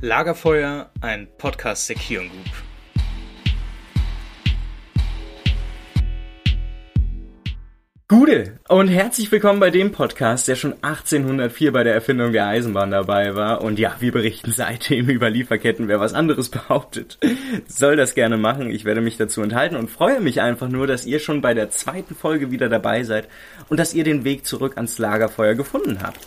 Lagerfeuer, ein Podcast der Kion Group. Gute und herzlich willkommen bei dem Podcast, der schon 1804 bei der Erfindung der Eisenbahn dabei war. Und ja, wir berichten seitdem über Lieferketten. Wer was anderes behauptet, soll das gerne machen. Ich werde mich dazu enthalten und freue mich einfach nur, dass ihr schon bei der zweiten Folge wieder dabei seid und dass ihr den Weg zurück ans Lagerfeuer gefunden habt.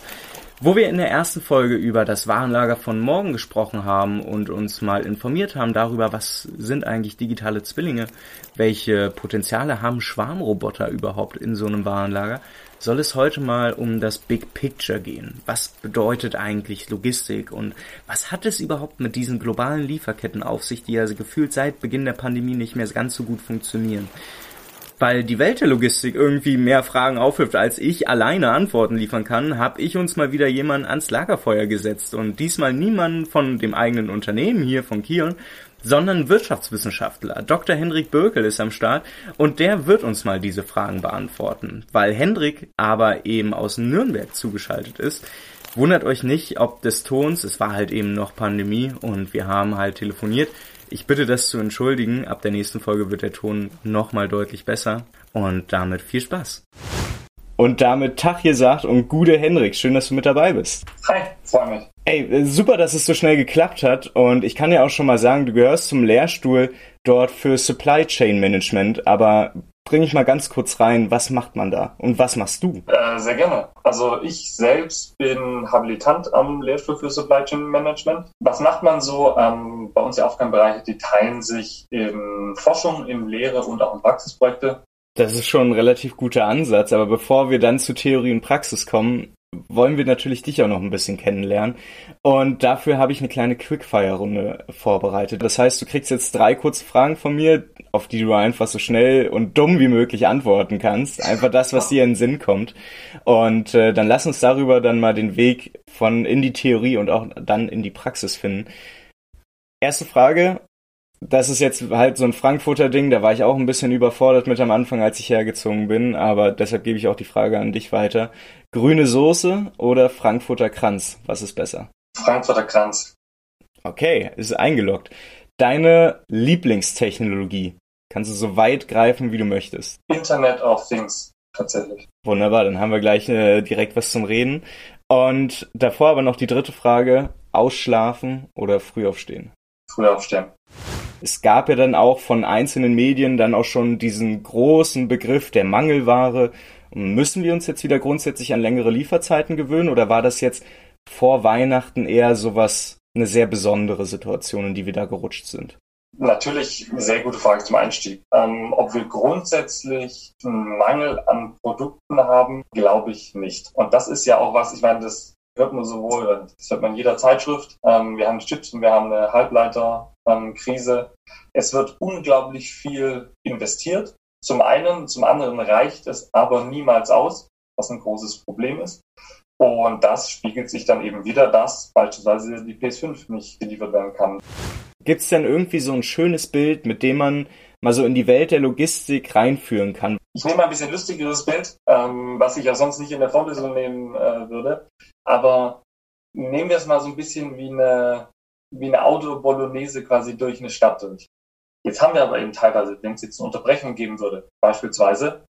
Wo wir in der ersten Folge über das Warenlager von morgen gesprochen haben und uns mal informiert haben darüber, was sind eigentlich digitale Zwillinge, welche Potenziale haben Schwarmroboter überhaupt in so einem Warenlager, soll es heute mal um das Big Picture gehen. Was bedeutet eigentlich Logistik und was hat es überhaupt mit diesen globalen Lieferketten auf sich, die ja gefühlt seit Beginn der Pandemie nicht mehr ganz so gut funktionieren? Weil die Welt der Logistik irgendwie mehr Fragen aufwirft, als ich alleine Antworten liefern kann, habe ich uns mal wieder jemanden ans Lagerfeuer gesetzt und diesmal niemanden von dem eigenen Unternehmen hier von Kion, sondern Wirtschaftswissenschaftler. Dr. Hendrik Bökel ist am Start und der wird uns mal diese Fragen beantworten. Weil Hendrik aber eben aus Nürnberg zugeschaltet ist, wundert euch nicht ob des Tons, es war halt eben noch Pandemie und wir haben halt telefoniert. Ich bitte das zu entschuldigen. Ab der nächsten Folge wird der Ton nochmal deutlich besser. Und damit viel Spaß. Und damit Tag gesagt und gute Hendrik, schön, dass du mit dabei bist. Hi, freue mich. Ey, super, dass es so schnell geklappt hat. Und ich kann ja auch schon mal sagen, du gehörst zum Lehrstuhl dort für Supply Chain Management. Aber bring ich mal ganz kurz rein, was macht man da und was machst du? Äh, sehr gerne. Also ich selbst bin Habilitant am Lehrstuhl für Supply Chain Management. Was macht man so? Ähm, bei uns die Aufgabenbereiche, die teilen sich in Forschung, in Lehre und auch in Praxisprojekte. Das ist schon ein relativ guter Ansatz, aber bevor wir dann zu Theorie und Praxis kommen, wollen wir natürlich dich auch noch ein bisschen kennenlernen. Und dafür habe ich eine kleine Quickfire-Runde vorbereitet. Das heißt, du kriegst jetzt drei kurze Fragen von mir, auf die du einfach so schnell und dumm wie möglich antworten kannst. Einfach das, was dir in den Sinn kommt. Und äh, dann lass uns darüber dann mal den Weg von in die Theorie und auch dann in die Praxis finden. Erste Frage, das ist jetzt halt so ein Frankfurter Ding, da war ich auch ein bisschen überfordert mit am Anfang, als ich hergezogen bin, aber deshalb gebe ich auch die Frage an dich weiter. Grüne Soße oder Frankfurter Kranz? Was ist besser? Frankfurter Kranz. Okay, ist eingeloggt. Deine Lieblingstechnologie? Kannst du so weit greifen, wie du möchtest? Internet of Things, tatsächlich. Wunderbar, dann haben wir gleich äh, direkt was zum Reden. Und davor aber noch die dritte Frage. Ausschlafen oder früh aufstehen? Früh aufstehen es gab ja dann auch von einzelnen Medien dann auch schon diesen großen Begriff der Mangelware. Müssen wir uns jetzt wieder grundsätzlich an längere Lieferzeiten gewöhnen oder war das jetzt vor Weihnachten eher sowas, eine sehr besondere Situation, in die wir da gerutscht sind? Natürlich eine sehr gute Frage zum Einstieg. Ähm, ob wir grundsätzlich einen Mangel an Produkten haben, glaube ich nicht. Und das ist ja auch was, ich meine, das hört man sowohl, das hört man in jeder Zeitschrift. Ähm, wir haben Chips und wir haben eine Halbleiterkrise. Es wird unglaublich viel investiert. Zum einen, zum anderen reicht es aber niemals aus, was ein großes Problem ist. Und das spiegelt sich dann eben wieder, dass beispielsweise die PS5 nicht geliefert werden kann. Gibt es denn irgendwie so ein schönes Bild, mit dem man mal so in die Welt der Logistik reinführen kann? Ich nehme mal ein bisschen lustigeres Bild, ähm, was ich ja sonst nicht in der Vorlesung nehmen äh, würde. Aber nehmen wir es mal so ein bisschen wie eine, wie eine Auto-Bolognese quasi durch eine Stadt durch. Jetzt haben wir aber eben teilweise, wenn es jetzt eine Unterbrechung geben würde, beispielsweise,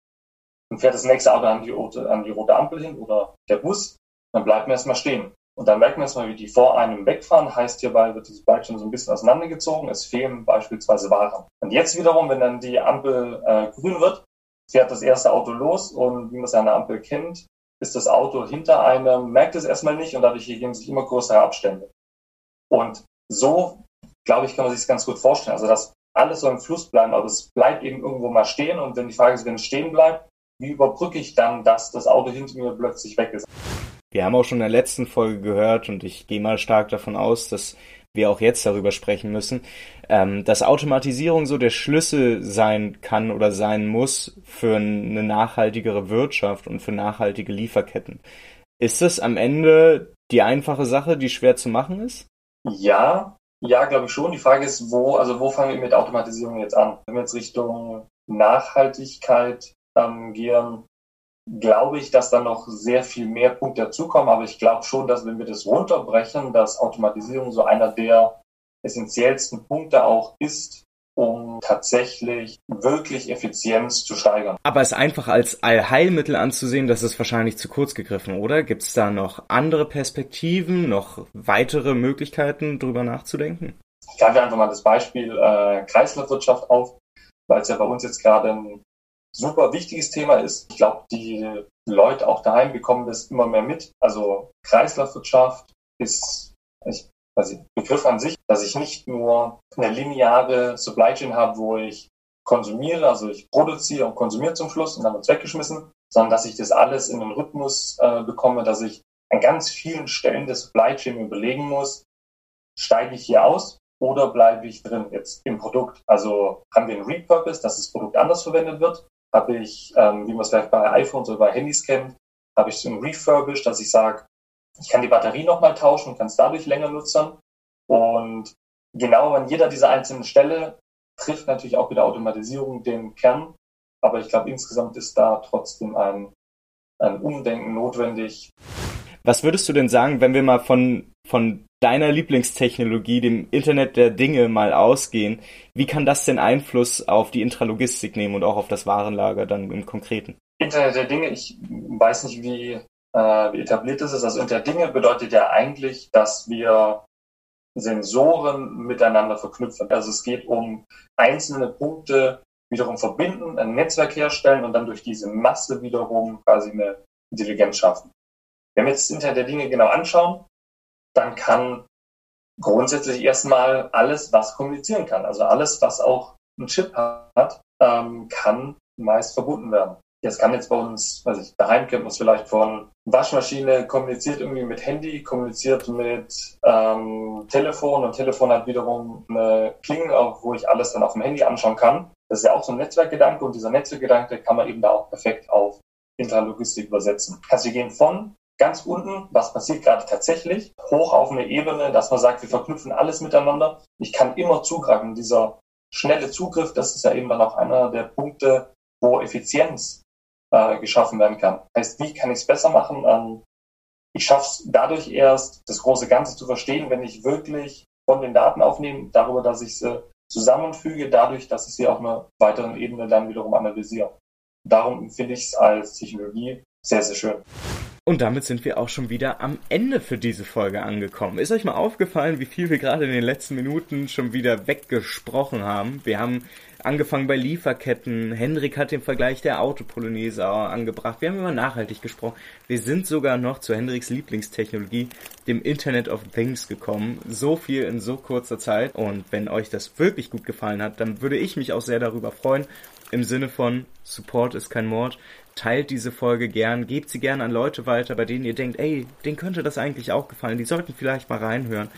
dann fährt das nächste Auto an die, an die rote Ampel hin oder der Bus, dann bleibt man erstmal stehen. Und dann merkt man erstmal, wie die vor einem wegfahren, heißt hierbei wird dieses Bike schon so ein bisschen auseinandergezogen, es fehlen beispielsweise Waren. Und jetzt wiederum, wenn dann die Ampel äh, grün wird, fährt das erste Auto los und wie man es an der Ampel kennt, ist das Auto hinter einem, merkt es erstmal nicht und dadurch ergeben sich immer größere Abstände. Und so, glaube ich, kann man sich das ganz gut vorstellen. Also, dass alles so im Fluss bleibt, aber es bleibt eben irgendwo mal stehen und wenn die Frage ist, wenn es stehen bleibt, wie überbrücke ich dann, dass das Auto hinter mir plötzlich weg ist? Wir haben auch schon in der letzten Folge gehört und ich gehe mal stark davon aus, dass wir auch jetzt darüber sprechen müssen, ähm, dass Automatisierung so der Schlüssel sein kann oder sein muss für eine nachhaltigere Wirtschaft und für nachhaltige Lieferketten. Ist das am Ende die einfache Sache, die schwer zu machen ist? Ja, ja, glaube ich schon. Die Frage ist, wo, also wo fangen wir mit Automatisierung jetzt an? Wenn wir jetzt Richtung Nachhaltigkeit ähm, gehen, glaube ich, dass da noch sehr viel mehr Punkte dazukommen. Aber ich glaube schon, dass wenn wir das runterbrechen, dass Automatisierung so einer der essentiellsten Punkte auch ist, um tatsächlich wirklich Effizienz zu steigern. Aber es einfach als Allheilmittel anzusehen, das ist wahrscheinlich zu kurz gegriffen, oder? Gibt es da noch andere Perspektiven, noch weitere Möglichkeiten, drüber nachzudenken? Ich greife einfach mal das Beispiel äh, Kreislaufwirtschaft auf, weil es ja bei uns jetzt gerade ein super wichtiges Thema ist. Ich glaube, die Leute auch daheim bekommen das immer mehr mit. Also Kreislaufwirtschaft ist, ich also Begriff an sich, dass ich nicht nur eine lineare Supply Chain habe, wo ich konsumiere, also ich produziere und konsumiere zum Schluss und dann wird es weggeschmissen, sondern dass ich das alles in einen Rhythmus äh, bekomme, dass ich an ganz vielen Stellen der Supply Chain überlegen muss, steige ich hier aus oder bleibe ich drin jetzt im Produkt? Also haben wir einen Repurpose, dass das Produkt anders verwendet wird? Habe ich, ähm, wie man es vielleicht bei iPhones oder bei Handys kennt, habe ich so ein Refurbish, dass ich sage, ich kann die Batterie nochmal tauschen und kann es dadurch länger nutzen. Und genau an jeder dieser einzelnen Stelle trifft natürlich auch wieder Automatisierung den Kern. Aber ich glaube, insgesamt ist da trotzdem ein, ein Umdenken notwendig. Was würdest du denn sagen, wenn wir mal von, von deiner Lieblingstechnologie, dem Internet der Dinge, mal ausgehen? Wie kann das denn Einfluss auf die Intralogistik nehmen und auch auf das Warenlager dann im Konkreten? Internet der Dinge, ich weiß nicht, wie wie etabliert ist es? Also Internet Dinge bedeutet ja eigentlich, dass wir Sensoren miteinander verknüpfen. Also es geht um einzelne Punkte wiederum verbinden, ein Netzwerk herstellen und dann durch diese Masse wiederum quasi eine Intelligenz schaffen. Wenn wir jetzt das Internet der Dinge genau anschauen, dann kann grundsätzlich erstmal alles, was kommunizieren kann, also alles, was auch einen Chip hat, ähm, kann meist verbunden werden. Das kann jetzt bei uns, weiß ich, daheim kennt man es vielleicht von Waschmaschine, kommuniziert irgendwie mit Handy, kommuniziert mit ähm, Telefon und Telefon hat wiederum eine Klingel, wo ich alles dann auf dem Handy anschauen kann. Das ist ja auch so ein Netzwerkgedanke und dieser Netzwerkgedanke kann man eben da auch perfekt auf Intralogistik übersetzen. Also wir gehen von ganz unten, was passiert gerade tatsächlich, hoch auf eine Ebene, dass man sagt, wir verknüpfen alles miteinander. Ich kann immer zugreifen. Dieser schnelle Zugriff, das ist ja eben dann auch einer der Punkte, wo Effizienz äh, geschaffen werden kann. Heißt, wie kann ich es besser machen? Ähm, ich es dadurch erst, das große Ganze zu verstehen, wenn ich wirklich von den Daten aufnehme, darüber, dass ich sie zusammenfüge, dadurch, dass ich sie auf einer weiteren Ebene dann wiederum analysiere. Darum finde ich es als Technologie sehr, sehr schön. Und damit sind wir auch schon wieder am Ende für diese Folge angekommen. Ist euch mal aufgefallen, wie viel wir gerade in den letzten Minuten schon wieder weggesprochen haben? Wir haben angefangen bei Lieferketten. Hendrik hat den Vergleich der Autopolonaise angebracht. Wir haben über nachhaltig gesprochen. Wir sind sogar noch zu Hendriks Lieblingstechnologie, dem Internet of Things gekommen. So viel in so kurzer Zeit. Und wenn euch das wirklich gut gefallen hat, dann würde ich mich auch sehr darüber freuen. Im Sinne von Support ist kein Mord. Teilt diese Folge gern, gebt sie gern an Leute weiter, bei denen ihr denkt, ey, denen könnte das eigentlich auch gefallen. Die sollten vielleicht mal reinhören.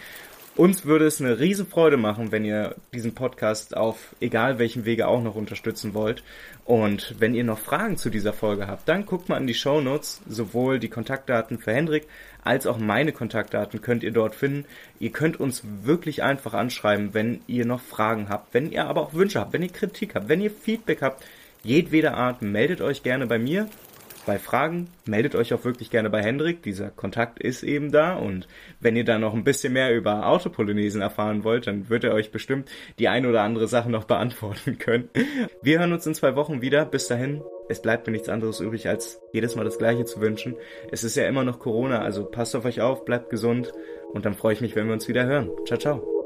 Uns würde es eine Riesenfreude machen, wenn ihr diesen Podcast auf egal welchem Wege auch noch unterstützen wollt. Und wenn ihr noch Fragen zu dieser Folge habt, dann guckt mal in die Show Notes. Sowohl die Kontaktdaten für Hendrik als auch meine Kontaktdaten könnt ihr dort finden. Ihr könnt uns wirklich einfach anschreiben, wenn ihr noch Fragen habt, wenn ihr aber auch Wünsche habt, wenn ihr Kritik habt, wenn ihr Feedback habt. Jedweder Art, meldet euch gerne bei mir bei Fragen meldet euch auch wirklich gerne bei Hendrik. Dieser Kontakt ist eben da. Und wenn ihr da noch ein bisschen mehr über Autopolynesen erfahren wollt, dann wird er euch bestimmt die ein oder andere Sache noch beantworten können. Wir hören uns in zwei Wochen wieder. Bis dahin, es bleibt mir nichts anderes übrig, als jedes Mal das Gleiche zu wünschen. Es ist ja immer noch Corona, also passt auf euch auf, bleibt gesund. Und dann freue ich mich, wenn wir uns wieder hören. Ciao, ciao.